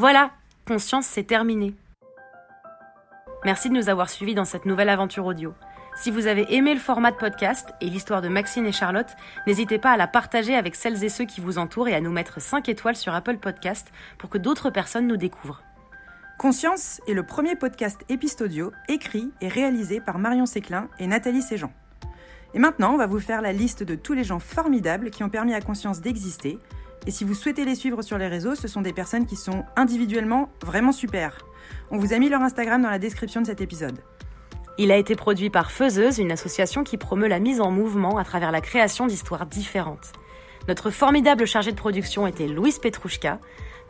Voilà, conscience, c'est terminé. Merci de nous avoir suivis dans cette nouvelle aventure audio. Si vous avez aimé le format de podcast et l'histoire de Maxine et Charlotte, n'hésitez pas à la partager avec celles et ceux qui vous entourent et à nous mettre 5 étoiles sur Apple Podcast pour que d'autres personnes nous découvrent. Conscience est le premier podcast épistodio écrit et réalisé par Marion Séclin et Nathalie Séjean. Et maintenant, on va vous faire la liste de tous les gens formidables qui ont permis à Conscience d'exister. Et si vous souhaitez les suivre sur les réseaux, ce sont des personnes qui sont individuellement vraiment super. On vous a mis leur Instagram dans la description de cet épisode. Il a été produit par Faiseuse, une association qui promeut la mise en mouvement à travers la création d'histoires différentes. Notre formidable chargé de production était Louise Petrouchka.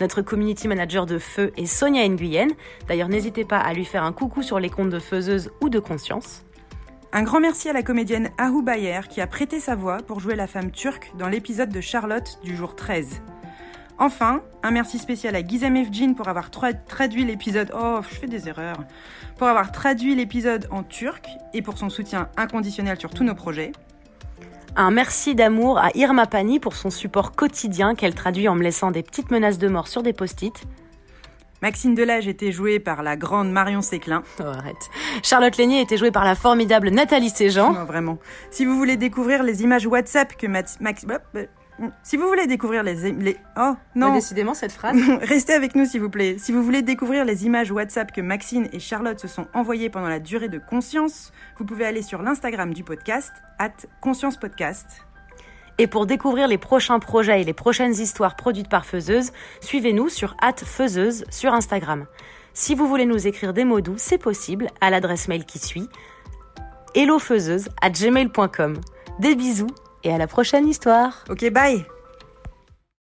Notre community manager de feu est Sonia Nguyen. D'ailleurs, n'hésitez pas à lui faire un coucou sur les comptes de Faiseuse ou de Conscience. Un grand merci à la comédienne Ahu Bayer qui a prêté sa voix pour jouer la femme turque dans l'épisode de Charlotte du jour 13. Enfin, un merci spécial à Gizem Evgin pour avoir traduit l'épisode. Oh, je fais des erreurs. Pour avoir traduit l'épisode en turc et pour son soutien inconditionnel sur tous nos projets. Un merci d'amour à Irma Pani pour son support quotidien qu'elle traduit en me laissant des petites menaces de mort sur des post-it. Maxine Delage était jouée par la grande Marion Séclin. Oh, arrête. Charlotte Lénier était jouée par la formidable Nathalie Séjean. Non, vraiment. Si vous voulez découvrir les images WhatsApp que Max... Si vous voulez découvrir les, les... Oh, non. décidément, cette phrase. Restez avec nous, s'il vous plaît. Si vous voulez découvrir les images WhatsApp que Maxine et Charlotte se sont envoyées pendant la durée de conscience, vous pouvez aller sur l'Instagram du podcast, at Conscience Podcast. Et pour découvrir les prochains projets et les prochaines histoires produites par Faiseuse, suivez-nous sur Faiseuse sur Instagram. Si vous voulez nous écrire des mots doux, c'est possible à l'adresse mail qui suit hellofaiseuse. Des bisous et à la prochaine histoire. Ok, bye